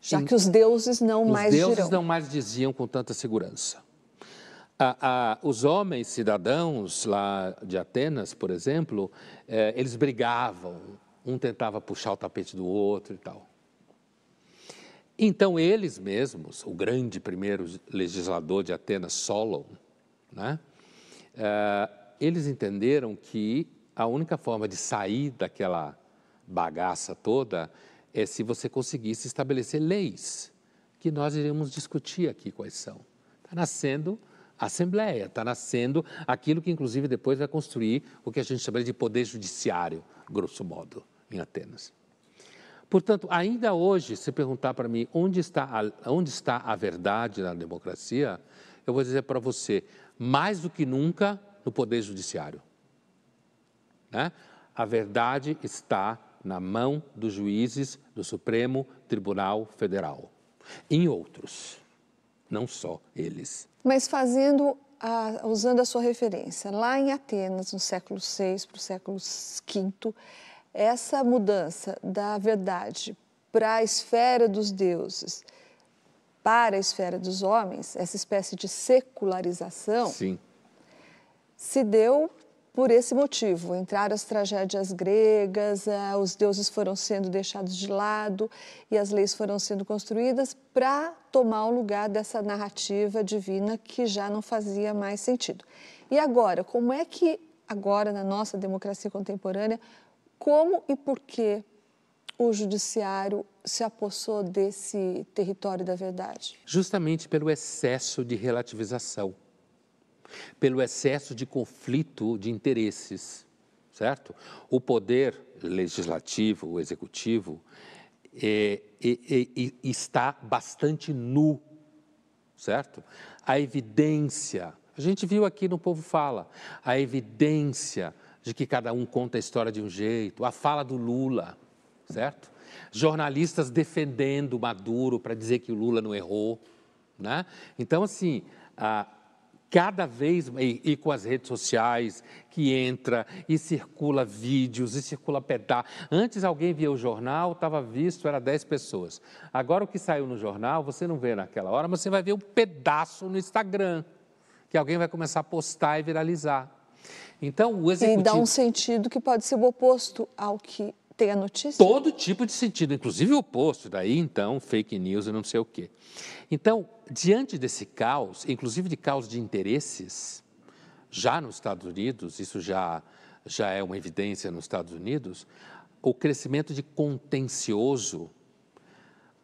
Já que os deuses não os mais deuses dirão. não mais diziam com tanta segurança. Ah, ah, os homens cidadãos lá de Atenas, por exemplo, eh, eles brigavam, um tentava puxar o tapete do outro e tal. Então eles mesmos, o grande primeiro legislador de Atenas, Solon, né, eh, eles entenderam que a única forma de sair daquela bagaça toda é se você conseguisse estabelecer leis, que nós iremos discutir aqui quais são. Está nascendo a Assembleia, está nascendo aquilo que, inclusive, depois vai construir o que a gente chama de poder judiciário, grosso modo, em Atenas. Portanto, ainda hoje, se perguntar para mim onde está, a, onde está a verdade na democracia, eu vou dizer para você, mais do que nunca, no poder judiciário. Né? A verdade está na mão dos juízes do Supremo Tribunal Federal. Em outros, não só eles. Mas fazendo, a, usando a sua referência, lá em Atenas, no século VI para o século V, essa mudança da verdade para a esfera dos deuses, para a esfera dos homens, essa espécie de secularização, Sim. se deu por esse motivo. Entraram as tragédias gregas, os deuses foram sendo deixados de lado e as leis foram sendo construídas para tomar o lugar dessa narrativa divina que já não fazia mais sentido. E agora, como é que agora na nossa democracia contemporânea, como e por que o judiciário se apossou desse território da verdade? Justamente pelo excesso de relativização pelo excesso de conflito de interesses, certo? O poder legislativo, o executivo, é, é, é, está bastante nu, certo? A evidência, a gente viu aqui no Povo Fala, a evidência de que cada um conta a história de um jeito, a fala do Lula, certo? Jornalistas defendendo Maduro para dizer que o Lula não errou, né? Então, assim, a, cada vez e, e, com as redes sociais que entra e circula vídeos e circula pedaço. Antes alguém via o jornal, estava visto, era 10 pessoas. Agora o que saiu no jornal, você não vê naquela hora, mas você vai ver um pedaço no Instagram, que alguém vai começar a postar e viralizar. Então, o executivo... E dá um sentido que pode ser o oposto ao que tem a notícia? Todo tipo de sentido, inclusive o oposto. Daí, então, fake news e não sei o quê. Então, diante desse caos, inclusive de caos de interesses, já nos Estados Unidos, isso já, já é uma evidência nos Estados Unidos, o crescimento de contencioso,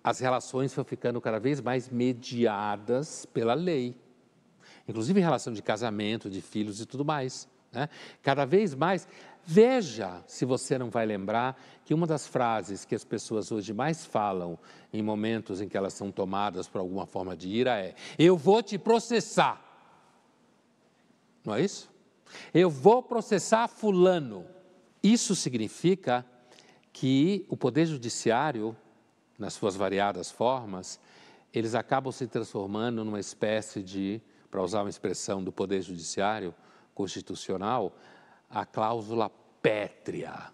as relações foram ficando cada vez mais mediadas pela lei. Inclusive em relação de casamento, de filhos e tudo mais. Né? Cada vez mais, veja se você não vai lembrar que uma das frases que as pessoas hoje mais falam em momentos em que elas são tomadas por alguma forma de ira é: Eu vou te processar. Não é isso? Eu vou processar Fulano. Isso significa que o Poder Judiciário, nas suas variadas formas, eles acabam se transformando numa espécie de, para usar uma expressão do Poder Judiciário, constitucional a cláusula pétrea,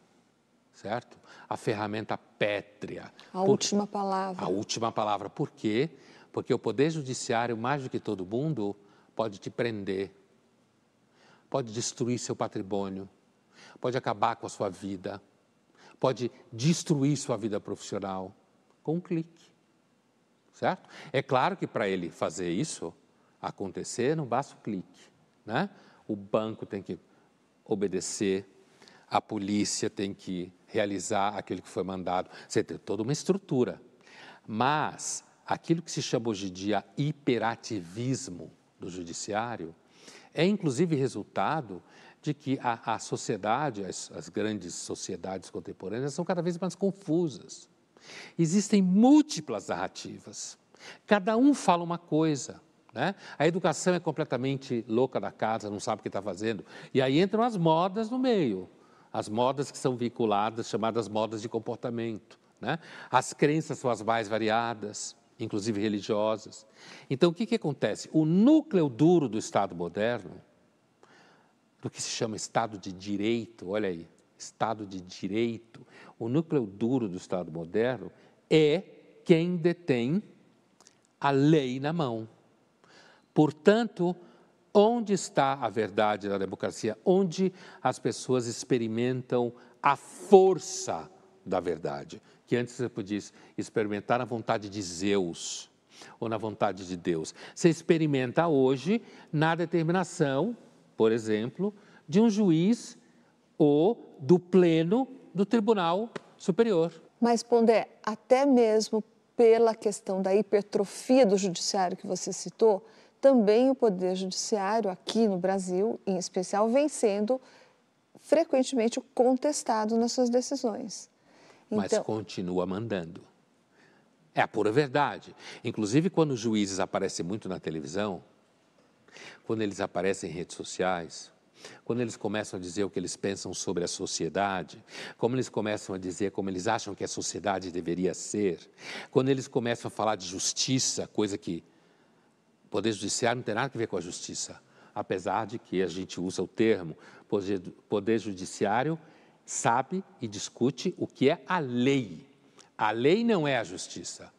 certo? A ferramenta pétrea. A Por... última palavra. A última palavra. Por quê? Porque o Poder Judiciário, mais do que todo mundo, pode te prender, pode destruir seu patrimônio, pode acabar com a sua vida, pode destruir sua vida profissional com um clique. Certo? É claro que para ele fazer isso acontecer, não basta o clique. Né? O banco tem que obedecer, a polícia tem que realizar aquilo que foi mandado. Você tem toda uma estrutura. Mas aquilo que se chama hoje em dia hiperativismo do judiciário é inclusive resultado de que a, a sociedade, as, as grandes sociedades contemporâneas são cada vez mais confusas. Existem múltiplas narrativas. Cada um fala uma coisa. Né? A educação é completamente louca da casa, não sabe o que está fazendo. E aí entram as modas no meio, as modas que são vinculadas, chamadas modas de comportamento. Né? As crenças são as mais variadas, inclusive religiosas. Então, o que, que acontece? O núcleo duro do Estado moderno, do que se chama Estado de Direito, olha aí, Estado de Direito, o núcleo duro do Estado moderno é quem detém a lei na mão. Portanto, onde está a verdade da democracia? Onde as pessoas experimentam a força da verdade? Que antes você podia experimentar a vontade de Zeus ou na vontade de Deus. Você experimenta hoje na determinação, por exemplo, de um juiz ou do pleno do Tribunal Superior. Mas, Pondé, até mesmo pela questão da hipertrofia do judiciário que você citou, também o Poder Judiciário, aqui no Brasil, em especial, vem sendo frequentemente contestado nas suas decisões. Então... Mas continua mandando. É a pura verdade. Inclusive, quando os juízes aparecem muito na televisão, quando eles aparecem em redes sociais, quando eles começam a dizer o que eles pensam sobre a sociedade, como eles começam a dizer como eles acham que a sociedade deveria ser, quando eles começam a falar de justiça, coisa que Poder Judiciário não tem nada a ver com a justiça, apesar de que a gente usa o termo Poder, poder Judiciário sabe e discute o que é a lei. A lei não é a justiça.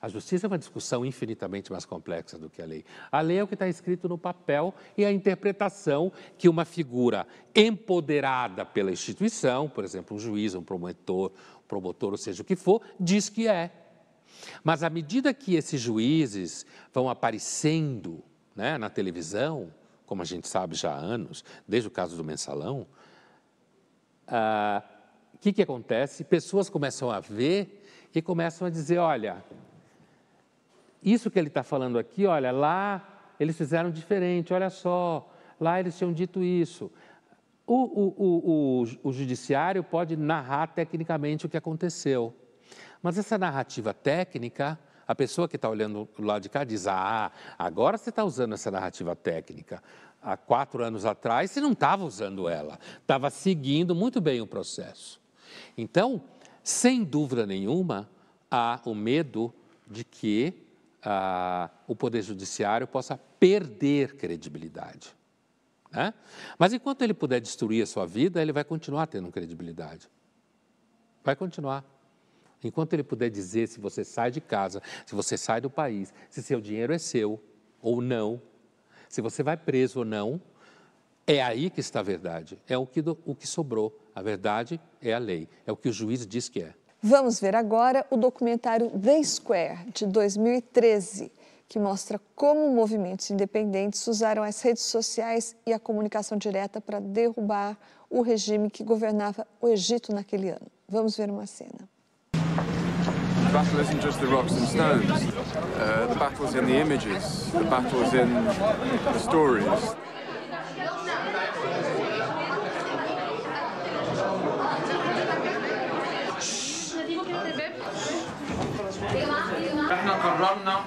A justiça é uma discussão infinitamente mais complexa do que a lei. A lei é o que está escrito no papel e a interpretação que uma figura empoderada pela instituição, por exemplo, um juiz, um promotor, um promotor, ou seja o que for, diz que é. Mas à medida que esses juízes vão aparecendo né, na televisão, como a gente sabe já há anos, desde o caso do mensalão, o ah, que, que acontece? Pessoas começam a ver e começam a dizer: olha, isso que ele está falando aqui, olha, lá eles fizeram diferente, olha só, lá eles tinham dito isso. O, o, o, o, judiciário pode narrar tecnicamente o que aconteceu, mas essa narrativa técnica, a pessoa que está olhando do lado de cá diz: Ah, agora você está usando essa narrativa técnica. Há quatro anos atrás você não estava usando ela, estava seguindo muito bem o processo. Então, sem dúvida nenhuma, há o medo de que ah, o Poder Judiciário possa perder credibilidade. Né? Mas enquanto ele puder destruir a sua vida, ele vai continuar tendo credibilidade. Vai continuar. Enquanto ele puder dizer se você sai de casa, se você sai do país, se seu dinheiro é seu ou não, se você vai preso ou não, é aí que está a verdade. É o que, o que sobrou. A verdade é a lei. É o que o juiz diz que é. Vamos ver agora o documentário The Square, de 2013, que mostra como movimentos independentes usaram as redes sociais e a comunicação direta para derrubar o regime que governava o Egito naquele ano. Vamos ver uma cena. The battle isn't just the rocks and stones. Uh, the battle's in the images. The battle's in the stories. إحنا قررنا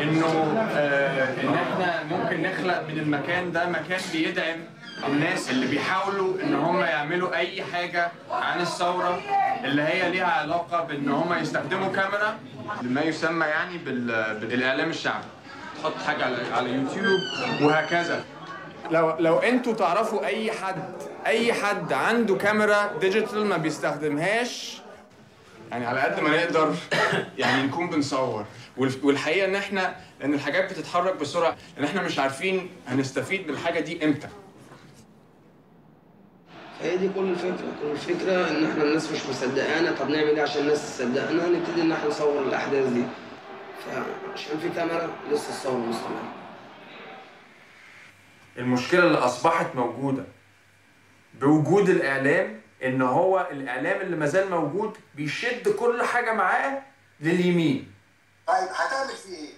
انه آه ان إحنا ممكن نخلق من المكان ده مكان بيدعم الناس اللي بيحاولوا ان هم يعملوا اي حاجة عن الثورة اللي هي ليها علاقة بإن هم يستخدموا كاميرا. ما يسمى يعني بالإعلام الشعبي. تحط حاجة على على يوتيوب وهكذا. لو لو أنتوا تعرفوا أي حد أي حد عنده كاميرا ديجيتال ما بيستخدمهاش يعني على قد ما نقدر يعني نكون بنصور. والحقيقة إن إحنا إن الحاجات بتتحرك بسرعة إن إحنا مش عارفين هنستفيد من الحاجة دي إمتى. هي دي كل الفكرة. كل الفكرة إن إحنا الناس مش مصدقانا. طب نعمل إيه عشان الناس تصدقنا؟ نبتدي إن إحنا نصور الأحداث دي. فعشان في كاميرا لسه الصور مستمر المشكلة اللي أصبحت موجودة بوجود الإعلام إن هو الإعلام اللي مازال موجود بيشد كل حاجة معاه لليمين. طيب هتعمل فيه إيه؟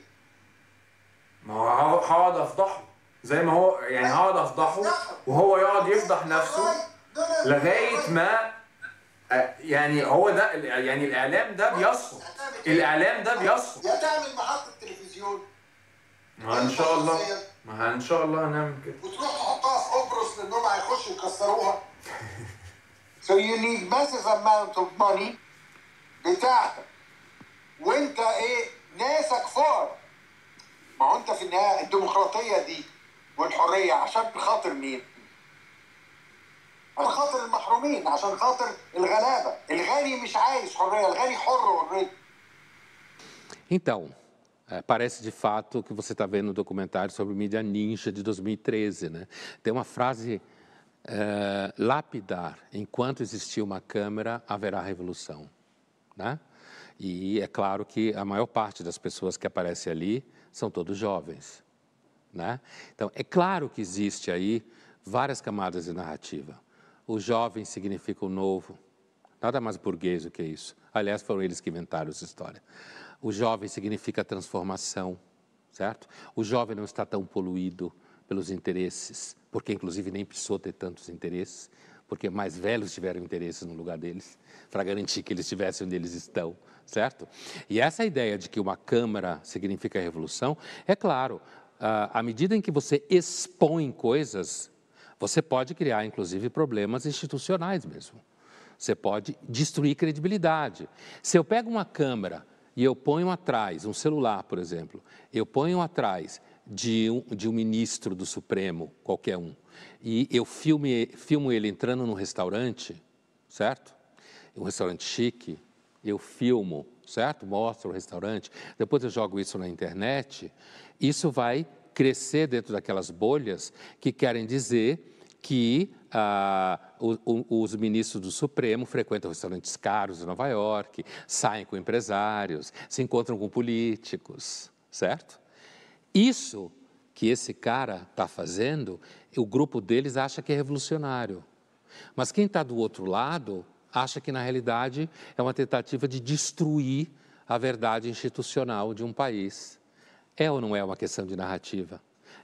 ما هو هقعد أفضحه. زي ما هو يعني هقعد أفضحه وهو يقعد يفضح نفسه. لغاية ما يعني هو ده يعني الإعلام ده بيصفر الإعلام ده بيصفر يا تعمل محطة تلفزيون ما إن شاء الله. ما إن شاء الله هنعمل كده. وتروح تحطها في قبرص لأنهم هيخشوا يكسروها. So you need massive amount of money بتاعتك. وأنت إيه ناسك فار. ما هو أنت في النهاية الديمقراطية دي والحرية عشان خاطر مين؟ عشان خاطر المحرومين عشان خاطر الغلابه الغني مش عايز حريه الغني حر اوريدي Então, é, parece de fato que você está vendo um documentário sobre mídia ninja de 2013, né? Tem uma frase é, lapidar: enquanto existir uma câmera, haverá revolução, né? E é claro que a maior parte das pessoas que aparecem ali são todos jovens, né? Então é claro que existe aí várias camadas de narrativa. O jovem significa o novo, nada mais burguês do que isso. Aliás, foram eles que inventaram essa história. O jovem significa transformação, certo? O jovem não está tão poluído pelos interesses, porque inclusive nem precisou ter tantos interesses, porque mais velhos tiveram interesses no lugar deles, para garantir que eles estivessem onde eles estão, certo? E essa ideia de que uma Câmara significa revolução, é claro, à medida em que você expõe coisas, você pode criar, inclusive, problemas institucionais mesmo. Você pode destruir credibilidade. Se eu pego uma Câmara e eu ponho atrás, um celular, por exemplo, eu ponho atrás de um, de um ministro do Supremo, qualquer um, e eu filme, filmo ele entrando num restaurante, certo? Um restaurante chique, eu filmo, certo? Mostro o restaurante, depois eu jogo isso na internet, isso vai crescer dentro daquelas bolhas que querem dizer que ah, o, o, os ministros do Supremo frequentam restaurantes caros em Nova York, saem com empresários, se encontram com políticos, certo? Isso que esse cara está fazendo, o grupo deles acha que é revolucionário. Mas quem está do outro lado acha que, na realidade, é uma tentativa de destruir a verdade institucional de um país. É ou não é uma questão de narrativa?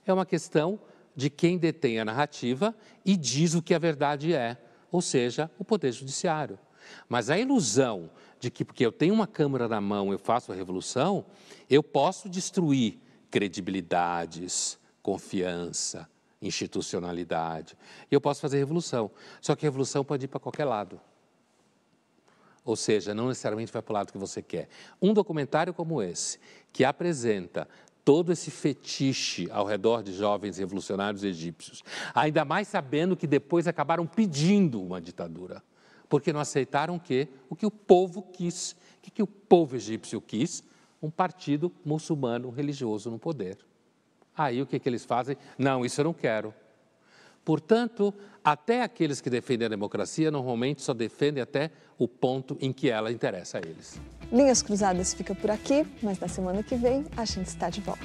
É uma questão de quem detém a narrativa e diz o que a verdade é, ou seja, o Poder Judiciário. Mas a ilusão de que, porque eu tenho uma Câmara na mão, eu faço a revolução, eu posso destruir credibilidades, confiança, institucionalidade. E eu posso fazer revolução. Só que a revolução pode ir para qualquer lado. Ou seja, não necessariamente vai para o lado que você quer. Um documentário como esse, que apresenta todo esse fetiche ao redor de jovens revolucionários egípcios, ainda mais sabendo que depois acabaram pedindo uma ditadura, porque não aceitaram o que o que o povo quis, o que, que o povo egípcio quis, um partido muçulmano religioso no poder. Aí o que, que eles fazem? Não, isso eu não quero. Portanto, até aqueles que defendem a democracia normalmente só defendem até o ponto em que ela interessa a eles. Linhas Cruzadas fica por aqui, mas na semana que vem a gente está de volta.